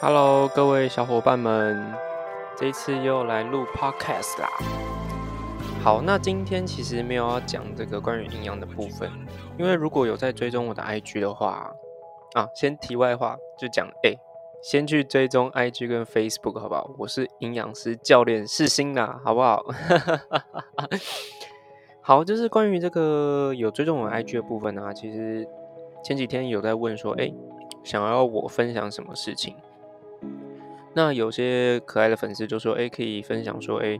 Hello，各位小伙伴们，这一次又来录 Podcast 啦。好，那今天其实没有要讲这个关于营养的部分，因为如果有在追踪我的 IG 的话，啊，先题外话就讲，哎，先去追踪 IG 跟 Facebook 好不好？我是营养师教练世新啦，好不好？好，就是关于这个有追踪我 IG 的部分呢，其实前几天有在问说，哎，想要我分享什么事情？那有些可爱的粉丝就说，哎，可以分享说，哎，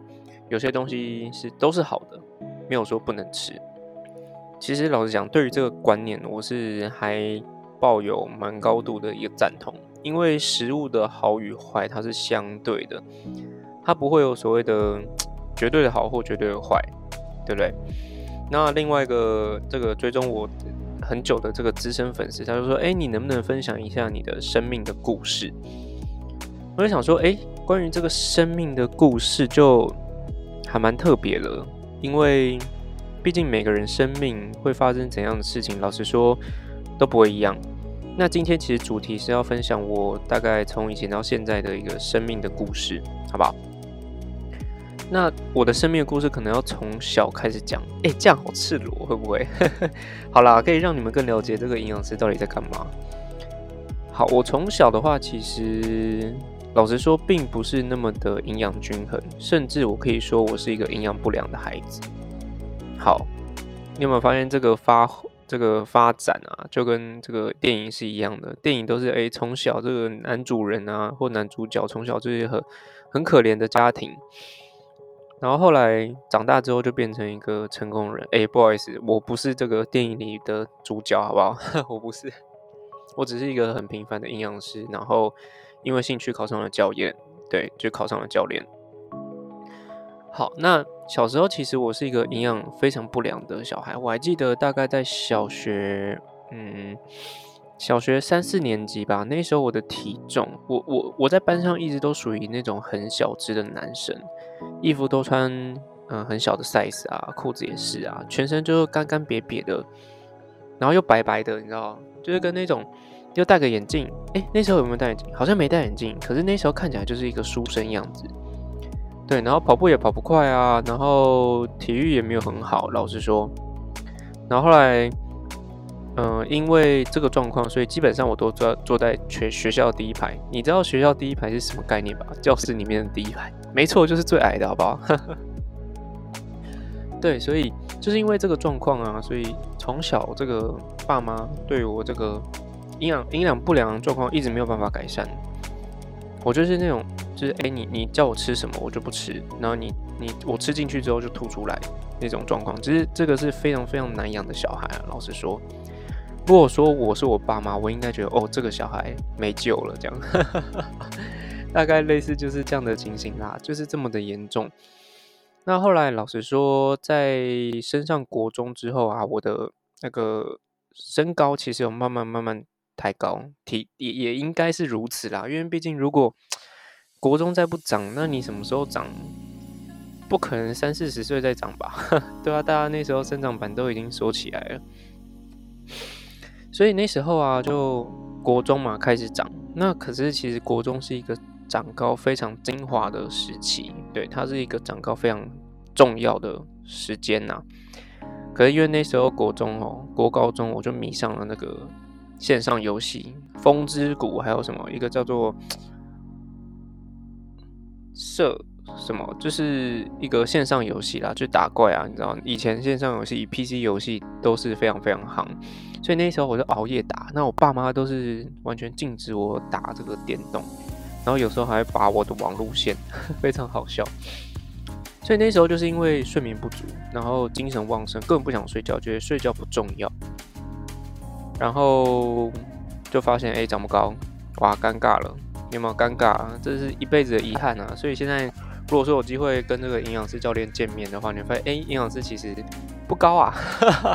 有些东西是都是好的，没有说不能吃。其实老实讲，对于这个观念，我是还抱有蛮高度的一个赞同，因为食物的好与坏，它是相对的，它不会有所谓的绝对的好或绝对的坏。对不对？那另外一个这个追踪我很久的这个资深粉丝，他就说：“哎，你能不能分享一下你的生命的故事？”我就想说：“哎，关于这个生命的故事，就还蛮特别的，因为毕竟每个人生命会发生怎样的事情，老实说都不会一样。那今天其实主题是要分享我大概从以前到现在的一个生命的故事，好不好？”那我的生命的故事可能要从小开始讲，哎，这样好赤裸，会不会？好啦，可以让你们更了解这个营养师到底在干嘛。好，我从小的话，其实老实说，并不是那么的营养均衡，甚至我可以说我是一个营养不良的孩子。好，你有没有发现这个发这个发展啊，就跟这个电影是一样的？电影都是哎，从小这个男主人啊，或男主角从小就是很很可怜的家庭。然后后来长大之后就变成一个成功人。哎，不好意思，我不是这个电影里的主角，好不好？我不是，我只是一个很平凡的营养师。然后因为兴趣考上了教练，对，就考上了教练。好，那小时候其实我是一个营养非常不良的小孩。我还记得大概在小学，嗯。小学三四年级吧，那时候我的体重，我我我在班上一直都属于那种很小只的男生，衣服都穿嗯很小的 size 啊，裤子也是啊，全身就是干干瘪瘪的，然后又白白的，你知道，就是跟那种又戴个眼镜，哎，那时候有没有戴眼镜？好像没戴眼镜，可是那时候看起来就是一个书生样子，对，然后跑步也跑不快啊，然后体育也没有很好，老实说，然后后来。嗯，因为这个状况，所以基本上我都坐坐在全学校第一排。你知道学校第一排是什么概念吧？教室里面的第一排，没错，就是最矮的，好不好？对，所以就是因为这个状况啊，所以从小这个爸妈对我这个营养营养不良状况一直没有办法改善。我就是那种，就是哎，你你叫我吃什么，我就不吃，然后你你我吃进去之后就吐出来那种状况。其实这个是非常非常难养的小孩啊，老实说。如果说我是我爸妈，我应该觉得哦，这个小孩没救了，这样，大概类似就是这样的情形啦，就是这么的严重。那后来老实说，在升上国中之后啊，我的那个身高其实有慢慢慢慢太高，体也也应该是如此啦，因为毕竟如果国中再不长，那你什么时候长？不可能三四十岁再长吧？对啊，大家那时候生长板都已经缩起来了。所以那时候啊，就国中嘛开始长。那可是其实国中是一个长高非常精华的时期，对，它是一个长高非常重要的时间呐。可是因为那时候国中哦，国高中我就迷上了那个线上游戏《风之谷》，还有什么一个叫做射。什么？就是一个线上游戏啦，就打怪啊，你知道？以前线上游戏、PC 游戏都是非常非常夯，所以那时候我就熬夜打。那我爸妈都是完全禁止我打这个电动，然后有时候还把我的网路线，非常好笑。所以那时候就是因为睡眠不足，然后精神旺盛，根本不想睡觉，觉得睡觉不重要，然后就发现哎长不高，哇，尴尬了，有没有尴尬？这是一辈子的遗憾啊！所以现在。如果说有机会跟这个营养师教练见面的话，你会发现，哎，营养师其实不高啊。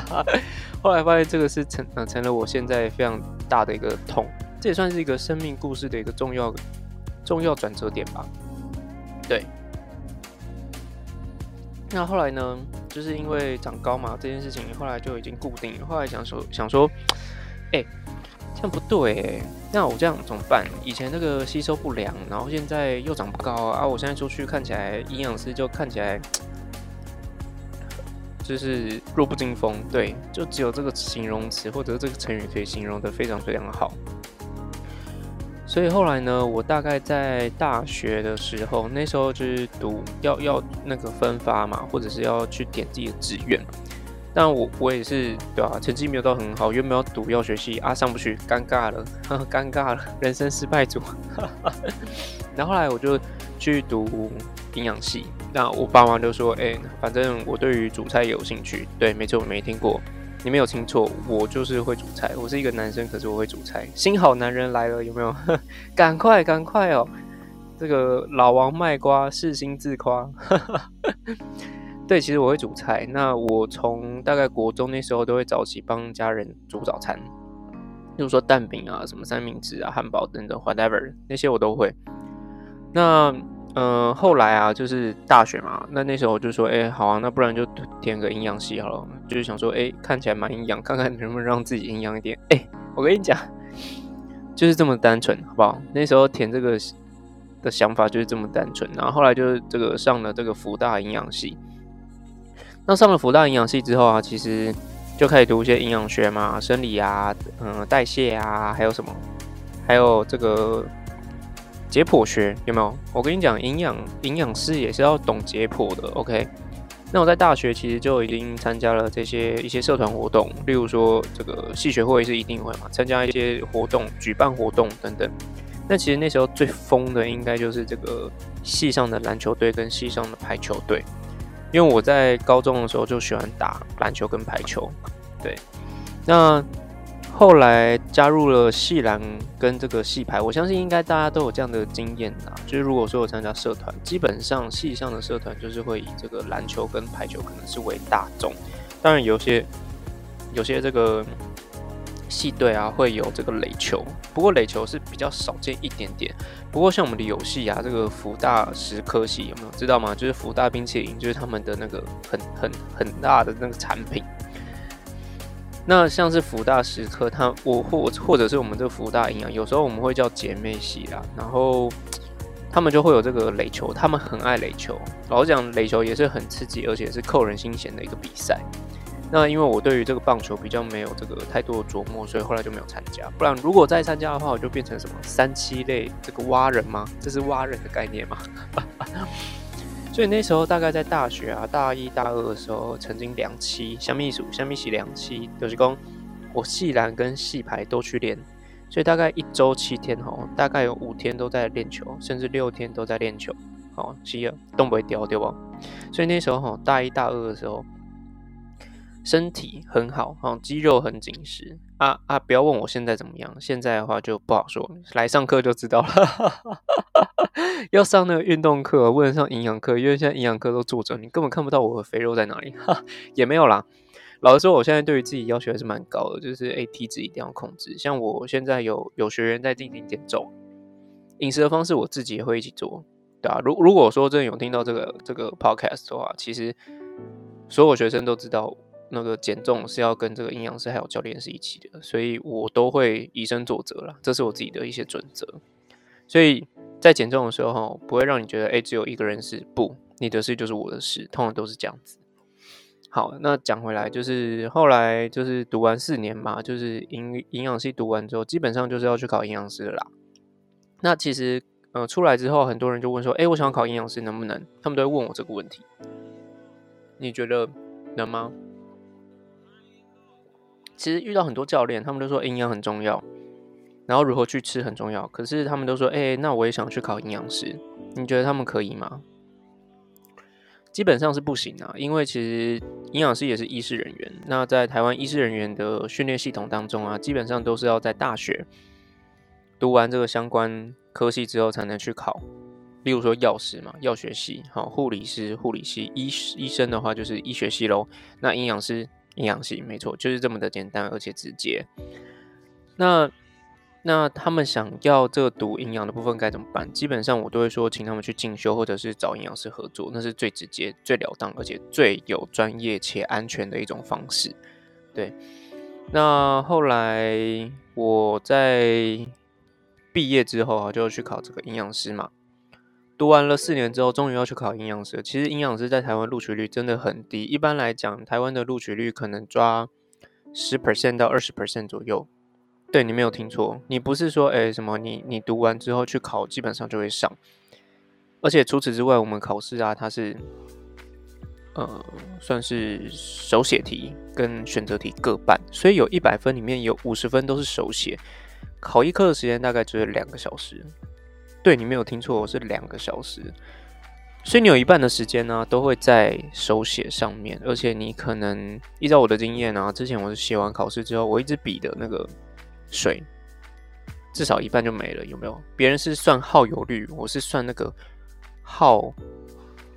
后来发现这个是成呃成了我现在非常大的一个痛，这也算是一个生命故事的一个重要重要转折点吧。对。那后来呢，就是因为长高嘛，这件事情后来就已经固定了。后来想说想说，哎，这样不对，那我这样怎么办？以前那个吸收不良，然后现在又长不高啊！我现在出去看起来，营养师就看起来 就是弱不禁风。对，就只有这个形容词或者这个成语可以形容的非常非常好。所以后来呢，我大概在大学的时候，那时候就是读要要那个分发嘛，或者是要去点自己的志愿。但我我也是对吧？成绩没有到很好，又没有读药学系啊，上不去，尴尬了，尴尬了，人生失败组。然后后来我就去读营养系，那我爸妈就说：“哎，反正我对于煮菜有兴趣。”对，没错，我没听过，你没有听错，我就是会煮菜。我是一个男生，可是我会煮菜。新好男人来了，有没有？赶快，赶快哦！这个老王卖瓜，是心自夸。对，其实我会煮菜。那我从大概国中那时候都会早起帮家人煮早餐，例如说蛋饼啊、什么三明治啊、汉堡等等，whatever 那些我都会。那嗯，后来啊，就是大学嘛，那那时候我就说，哎，好啊，那不然就填个营养系好了。就是想说，哎，看起来蛮营养，看看能不能让自己营养一点。哎，我跟你讲，就是这么单纯，好不好？那时候填这个的想法就是这么单纯。然后后来就是这个上了这个福大营养系。那上了福大营养系之后啊，其实就开始读一些营养学嘛，生理啊，嗯，代谢啊，还有什么，还有这个解剖学有没有？我跟你讲，营养营养师也是要懂解剖的。OK，那我在大学其实就已经参加了这些一些社团活动，例如说这个系学会是一定会嘛，参加一些活动、举办活动等等。那其实那时候最疯的应该就是这个系上的篮球队跟系上的排球队。因为我在高中的时候就喜欢打篮球跟排球，对。那后来加入了系篮跟这个系排，我相信应该大家都有这样的经验啊。就是如果说我参加社团，基本上系上的社团就是会以这个篮球跟排球可能是为大众，当然有些有些这个。系队啊会有这个垒球，不过垒球是比较少见一点点。不过像我们的游戏啊，这个福大石科系有没有知道吗？就是福大冰淇淋，就是他们的那个很很很大的那个产品。那像是福大石科，它我或或者是我们这个福大营养，有时候我们会叫姐妹系啦。然后他们就会有这个垒球，他们很爱垒球。老实讲，垒球也是很刺激，而且是扣人心弦的一个比赛。那因为我对于这个棒球比较没有这个太多的琢磨，所以后来就没有参加。不然如果再参加的话，我就变成什么三七类这个蛙人吗？这是蛙人的概念吗？所以那时候大概在大学啊，大一大二的时候，曾经两期香蜜鼠、香蜜喜两期，就是讲我系篮跟系排都去练，所以大概一周七天哦，大概有五天都在练球，甚至六天都在练球。好，七二动不会掉对不？所以那时候哈，大一大二的时候。身体很好，哦，肌肉很紧实啊啊！不要问我现在怎么样，现在的话就不好说，来上课就知道了。要上那个运动课，不能上营养课，因为现在营养课都坐着，你根本看不到我的肥肉在哪里。哈，也没有啦。老实说，我现在对于自己要求还是蛮高的，就是 A T 值一定要控制。像我现在有有学员在进行减重，饮食的方式我自己也会一起做，对啊。如如果说真的有听到这个这个 podcast 的话，其实所有学生都知道。那个减重是要跟这个营养师还有教练是一起的，所以我都会以身作则了，这是我自己的一些准则。所以在减重的时候，不会让你觉得，哎，只有一个人是不，你的事就是我的事，通常都是这样子。好，那讲回来，就是后来就是读完四年嘛，就是营营养系读完之后，基本上就是要去考营养师啦。那其实，呃，出来之后，很多人就问说，哎，我想考营养师能不能？他们都会问我这个问题，你觉得能吗？其实遇到很多教练，他们都说营养很重要，然后如何去吃很重要。可是他们都说，哎，那我也想去考营养师，你觉得他们可以吗？基本上是不行啊，因为其实营养师也是医师人员。那在台湾医师人员的训练系统当中啊，基本上都是要在大学读完这个相关科系之后才能去考。例如说药师嘛，药学系；好，护理师，护理系；医医生的话就是医学系喽。那营养师。营养系没错，就是这么的简单而且直接。那那他们想要这个读营养的部分该怎么办？基本上我都会说，请他们去进修，或者是找营养师合作，那是最直接、最了当，而且最有专业且安全的一种方式。对。那后来我在毕业之后啊，就去考这个营养师嘛。读完了四年之后，终于要去考营养师。其实营养师在台湾录取率真的很低，一般来讲，台湾的录取率可能抓十 percent 到二十 percent 左右。对你没有听错，你不是说哎什么你你读完之后去考，基本上就会上。而且除此之外，我们考试啊，它是呃算是手写题跟选择题各半，所以有一百分里面有五十分都是手写。考一科的时间大概只有两个小时。对你没有听错，我是两个小时。所以你有一半的时间呢，都会在手写上面，而且你可能依照我的经验啊，之前我是写完考试之后，我一支笔的那个。水至少一半就没了，有没有？别人是算耗油率，我是算那个耗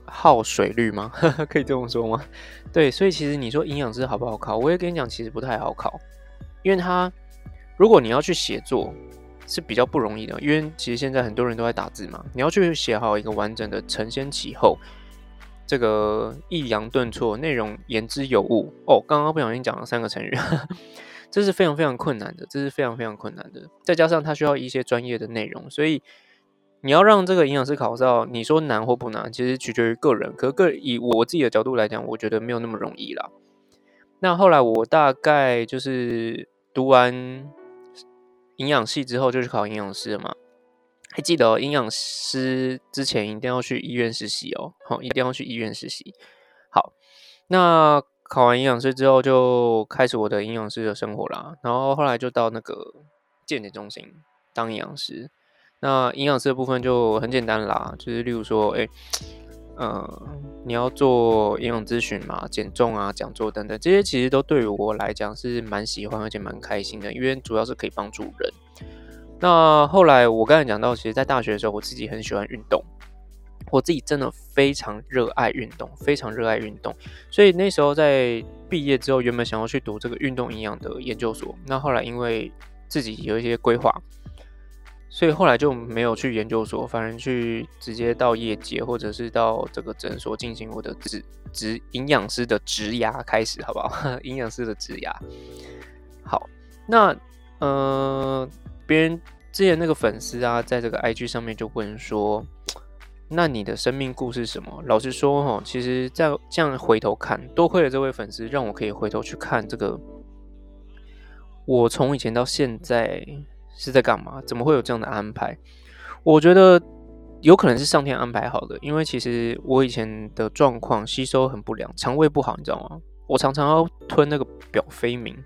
耗水率吗？可以这么说吗？对，所以其实你说营养师好不好考？我也跟你讲，其实不太好考，因为他如果你要去写作是比较不容易的，因为其实现在很多人都在打字嘛，你要去写好一个完整的承先启后，这个抑扬顿挫，内容言之有物。哦，刚刚不小心讲了三个成语。这是非常非常困难的，这是非常非常困难的。再加上它需要一些专业的内容，所以你要让这个营养师考到，你说难或不难，其实取决于个人。可个以我自己的角度来讲，我觉得没有那么容易啦。那后来我大概就是读完营养系之后，就去考营养师了嘛。还记得营养师之前一定要去医院实习哦，好，一定要去医院实习。好，那。考完营养师之后，就开始我的营养师的生活啦。然后后来就到那个健检中心当营养师。那营养师的部分就很简单啦，就是例如说，哎，呃，你要做营养咨询嘛，减重啊，讲座等等，这些其实都对于我来讲是蛮喜欢而且蛮开心的，因为主要是可以帮助人。那后来我刚才讲到，其实，在大学的时候，我自己很喜欢运动。我自己真的非常热爱运动，非常热爱运动，所以那时候在毕业之后，原本想要去读这个运动营养的研究所，那后来因为自己有一些规划，所以后来就没有去研究所，反而去直接到业界或者是到这个诊所进行我的职职营养师的职涯开始，好不好？营养师的职涯。好，那呃，别人之前那个粉丝啊，在这个 IG 上面就问说。那你的生命故事什么？老实说，哈，其实在这样回头看，多亏了这位粉丝，让我可以回头去看这个。我从以前到现在是在干嘛？怎么会有这样的安排？我觉得有可能是上天安排好的，因为其实我以前的状况吸收很不良，肠胃不好，你知道吗？我常常要吞那个表飞明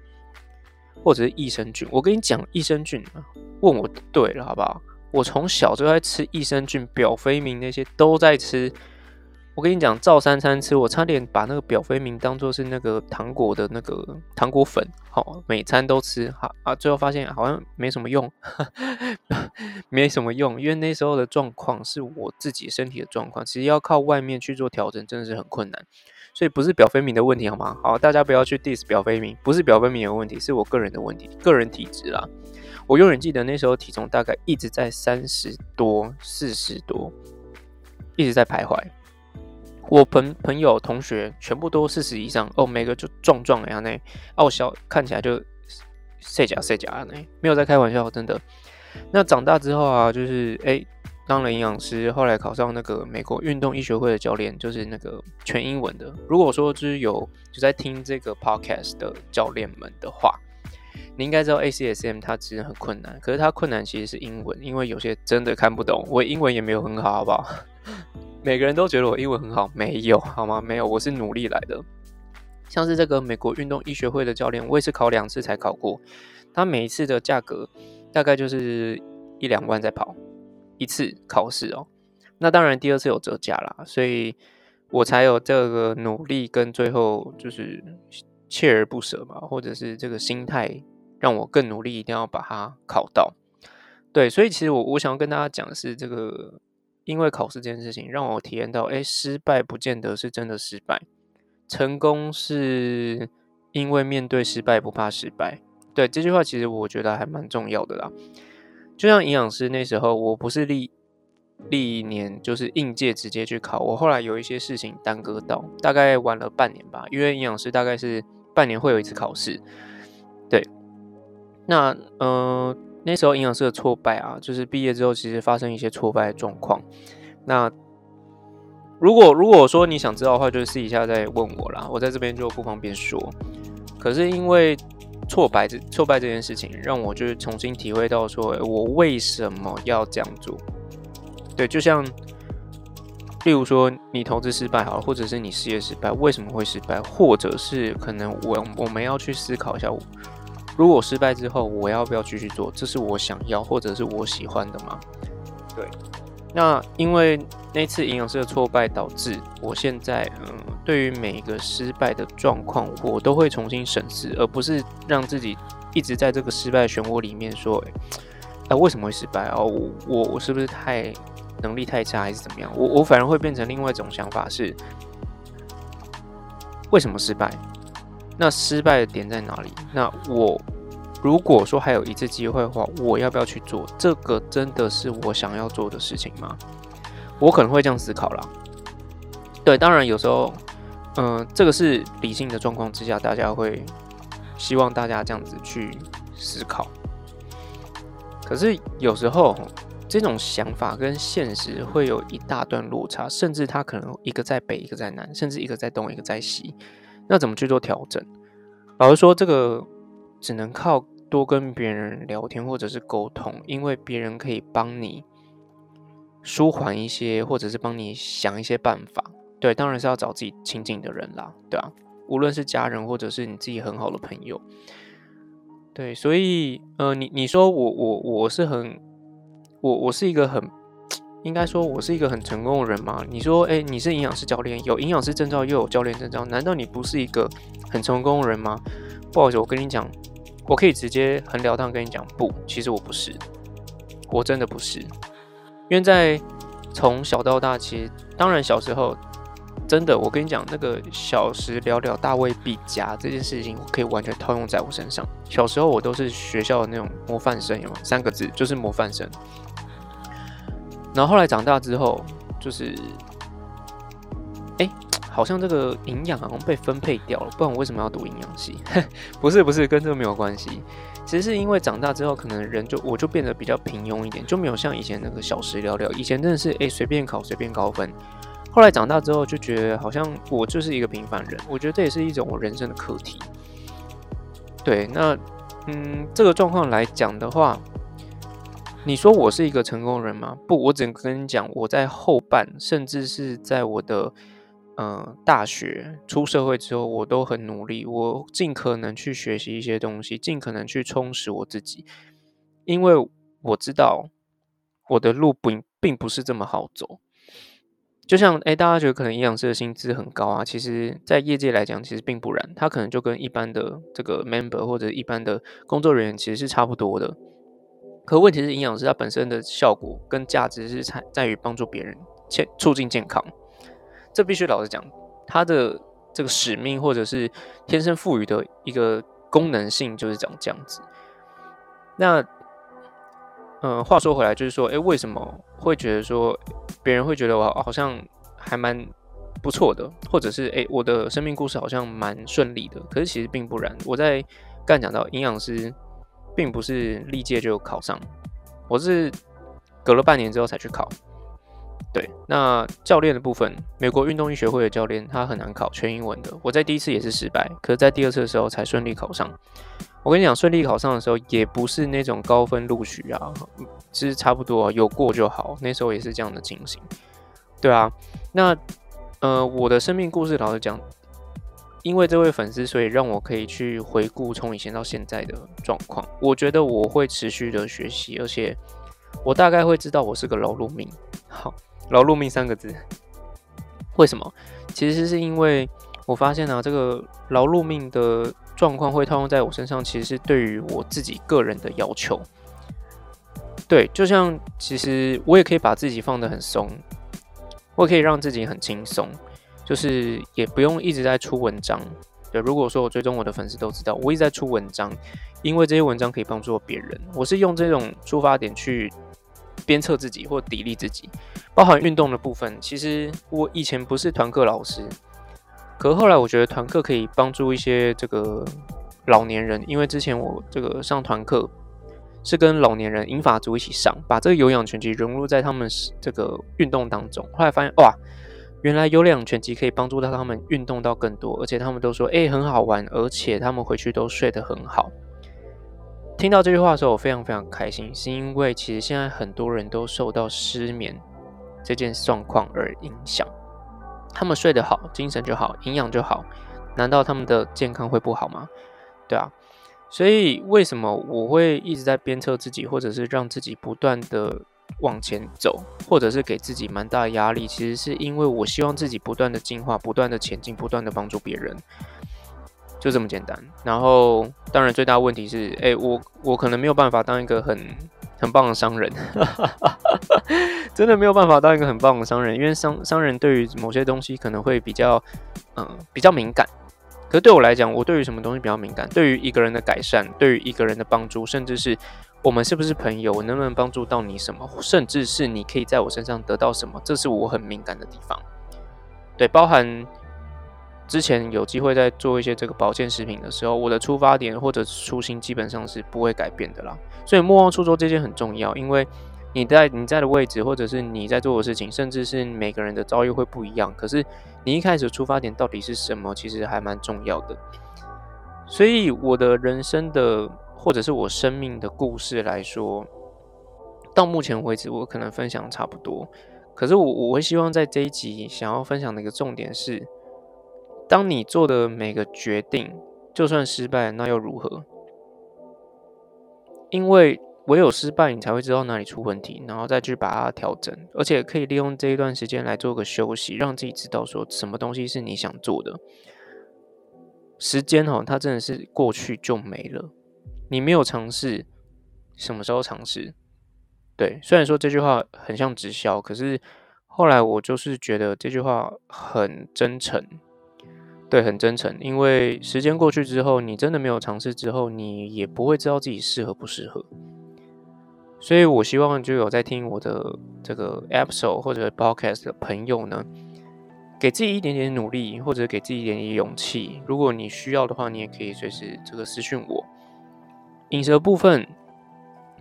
或者是益生菌。我跟你讲，益生菌，问我对了，好不好？我从小就在吃益生菌、表飞明那些都在吃。我跟你讲，照三餐吃，我差点把那个表飞明当做是那个糖果的那个糖果粉，好，每餐都吃，好啊，最后发现好像没什么用，没什么用，因为那时候的状况是我自己身体的状况，其实要靠外面去做调整，真的是很困难。所以不是表飞明的问题，好吗？好，大家不要去 diss 表飞明，不是表飞明有问题，是我个人的问题，个人体质啦。我永远记得那时候体重大概一直在三十多、四十多，一直在徘徊。我朋朋友、同学全部都四十以上哦，每个就壮壮的样那，傲小看起来就塞假塞假的，没有在开玩笑，真的。那长大之后啊，就是哎当了营养师，后来考上那个美国运动医学会的教练，就是那个全英文的。如果说就是有就在听这个 podcast 的教练们的话。你应该知道 ACSM 它其实很困难，可是它困难其实是英文，因为有些真的看不懂。我英文也没有很好，好不好？每个人都觉得我英文很好，没有 好吗？没有，我是努力来的。像是这个美国运动医学会的教练，我也是考两次才考过。他每一次的价格大概就是一两万在跑一次考试哦。那当然第二次有折价啦，所以我才有这个努力跟最后就是。锲而不舍嘛，或者是这个心态让我更努力，一定要把它考到。对，所以其实我我想要跟大家讲的是，这个因为考试这件事情，让我体验到，哎，失败不见得是真的失败，成功是因为面对失败不怕失败。对这句话，其实我觉得还蛮重要的啦。就像营养师那时候，我不是历历年就是应届直接去考，我后来有一些事情耽搁到，大概晚了半年吧，因为营养师大概是。半年会有一次考试，对。那呃，那时候营养师的挫败啊，就是毕业之后其实发生一些挫败的状况。那如果如果说你想知道的话，就是私底下再问我啦，我在这边就不方便说。可是因为挫败这挫败这件事情，让我就是重新体会到说，我为什么要这样做？对，就像例如说你投资失败好了，或者是你事业失败，为什么会失败？或者是可能我我们要去思考一下。如果失败之后，我要不要继续做？这是我想要或者是我喜欢的吗？对，那因为那次营养师的挫败，导致我现在嗯，对于每一个失败的状况，我都会重新审视，而不是让自己一直在这个失败漩涡里面说，哎，为什么会失败哦？我我我是不是太能力太差，还是怎么样？我我反而会变成另外一种想法是，为什么失败？那失败的点在哪里？那我如果说还有一次机会的话，我要不要去做？这个真的是我想要做的事情吗？我可能会这样思考啦。对，当然有时候，嗯，这个是理性的状况之下，大家会希望大家这样子去思考。可是有时候这种想法跟现实会有一大段落差，甚至它可能一个在北，一个在南，甚至一个在东，一个在西。那怎么去做调整？老实说，这个只能靠多跟别人聊天或者是沟通，因为别人可以帮你舒缓一些，或者是帮你想一些办法。对，当然是要找自己亲近的人啦，对啊，无论是家人或者是你自己很好的朋友。对，所以呃，你你说我我我是很我我是一个很。应该说，我是一个很成功的人吗？你说，哎，你是营养师教练，有营养师证照，又有教练证照，难道你不是一个很成功的人吗？不好意思，我跟你讲，我可以直接很了当跟你讲，不，其实我不是，我真的不是。因为在从小到大，其实当然小时候真的，我跟你讲，那个小时了了，大未必佳这件事情，我可以完全套用在我身上。小时候我都是学校的那种模范生，有吗？三个字就是模范生。然后后来长大之后，就是，哎，好像这个营养好像被分配掉了，不然我为什么要读营养系？不是不是，跟这个没有关系。其实是因为长大之后，可能人就我就变得比较平庸一点，就没有像以前那个小时聊聊。以前真的是哎随便考随便高分。后来长大之后就觉得好像我就是一个平凡人，我觉得这也是一种我人生的课题。对，那嗯，这个状况来讲的话。你说我是一个成功人吗？不，我只能跟你讲，我在后半，甚至是在我的嗯大学出社会之后，我都很努力，我尽可能去学习一些东西，尽可能去充实我自己，因为我知道我的路不并不是这么好走。就像哎，大家觉得可能营养师的薪资很高啊，其实，在业界来讲，其实并不然，他可能就跟一般的这个 member 或者一般的工作人员其实是差不多的。可问题是，营养师它本身的效果跟价值是在在于帮助别人，健促进健康。这必须老实讲，它的这个使命或者是天生赋予的一个功能性就是长这样子。那，嗯，话说回来，就是说，哎，为什么会觉得说别人会觉得我好像还蛮不错的，或者是哎，我的生命故事好像蛮顺利的？可是其实并不然。我在刚讲到营养师。并不是历届就考上，我是隔了半年之后才去考。对，那教练的部分，美国运动医学会的教练他很难考，全英文的。我在第一次也是失败，可是在第二次的时候才顺利考上。我跟你讲，顺利考上的时候也不是那种高分录取啊，其实差不多有过就好。那时候也是这样的情形。对啊，那呃，我的生命故事，老实讲。因为这位粉丝，所以让我可以去回顾从以前到现在的状况。我觉得我会持续的学习，而且我大概会知道我是个劳碌命。好，劳碌命三个字，为什么？其实是因为我发现啊，这个劳碌命的状况会套用在我身上，其实是对于我自己个人的要求。对，就像其实我也可以把自己放得很松，我可以让自己很轻松。就是也不用一直在出文章，对。如果说我追踪我的粉丝都知道，我一直在出文章，因为这些文章可以帮助别人。我是用这种出发点去鞭策自己或砥砺自己，包含运动的部分。其实我以前不是团课老师，可后来我觉得团课可以帮助一些这个老年人，因为之前我这个上团课是跟老年人、英法族一起上，把这个有氧拳击融入在他们这个运动当中。后来发现，哇，原来有两拳击可以帮助到他们运动到更多，而且他们都说，哎，很好玩，而且他们回去都睡得很好。听到这句话的时候，我非常非常开心，是因为其实现在很多人都受到失眠这件状况而影响。他们睡得好，精神就好，营养就好，难道他们的健康会不好吗？对啊。所以，为什么我会一直在鞭策自己，或者是让自己不断的往前走，或者是给自己蛮大的压力？其实是因为我希望自己不断的进化，不断的前进，不断的帮助别人，就这么简单。然后，当然最大问题是，哎，我我可能没有办法当一个很很棒的商人，真的没有办法当一个很棒的商人，因为商商人对于某些东西可能会比较，嗯，比较敏感。可是对我来讲，我对于什么东西比较敏感？对于一个人的改善，对于一个人的帮助，甚至是我们是不是朋友，我能不能帮助到你什么，甚至是你可以在我身上得到什么，这是我很敏感的地方。对，包含之前有机会在做一些这个保健食品的时候，我的出发点或者初心基本上是不会改变的啦。所以莫忘初衷这件很重要，因为。你在你在的位置，或者是你在做的事情，甚至是每个人的遭遇会不一样。可是你一开始出发点到底是什么，其实还蛮重要的。所以我的人生的，或者是我生命的故事来说，到目前为止，我可能分享差不多。可是我我会希望在这一集想要分享的一个重点是：当你做的每个决定，就算失败，那又如何？因为。唯有失败，你才会知道哪里出问题，然后再去把它调整，而且可以利用这一段时间来做个休息，让自己知道说什么东西是你想做的。时间哦，它真的是过去就没了，你没有尝试，什么时候尝试？对，虽然说这句话很像直销，可是后来我就是觉得这句话很真诚，对，很真诚，因为时间过去之后，你真的没有尝试之后，你也不会知道自己适合不适合。所以，我希望就有在听我的这个 episode 或者 podcast 的朋友呢，给自己一点点努力，或者给自己一点点勇气。如果你需要的话，你也可以随时这个私讯我。饮食的部分，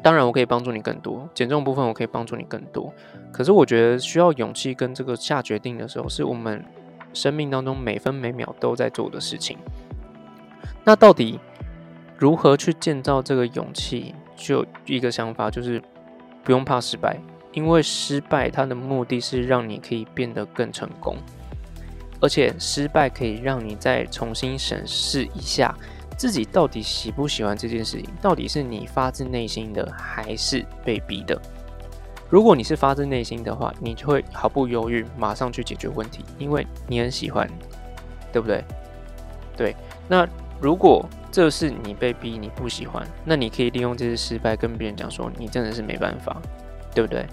当然我可以帮助你更多；减重部分，我可以帮助你更多。可是，我觉得需要勇气跟这个下决定的时候，是我们生命当中每分每秒都在做的事情。那到底如何去建造这个勇气？就一个想法，就是不用怕失败，因为失败它的目的是让你可以变得更成功，而且失败可以让你再重新审视一下自己到底喜不喜欢这件事情，到底是你发自内心的还是被逼的。如果你是发自内心的话，你就会毫不犹豫马上去解决问题，因为你很喜欢，对不对？对，那如果。这是你被逼，你不喜欢，那你可以利用这次失败跟别人讲说，你真的是没办法，对不对？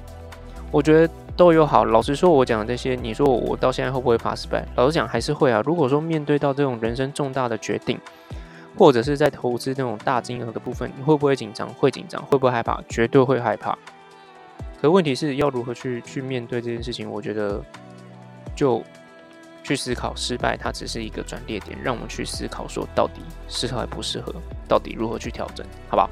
我觉得都有好。老实说，我讲的这些，你说我到现在会不会怕失败？老实讲，还是会啊。如果说面对到这种人生重大的决定，或者是在投资那种大金额的部分，你会不会紧张？会紧张，会不会害怕？绝对会害怕。可问题是要如何去去面对这件事情？我觉得就。去思考失败，它只是一个转捩点，让我们去思考说到底适合还不适合，到底如何去调整，好不好？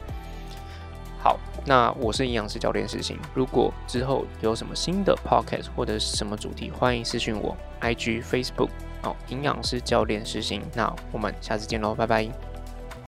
好，那我是营养师教练实行。如果之后有什么新的 podcast 或者是什么主题，欢迎私讯我，IG、Facebook 哦，营养师教练实行。那我们下次见喽，拜拜。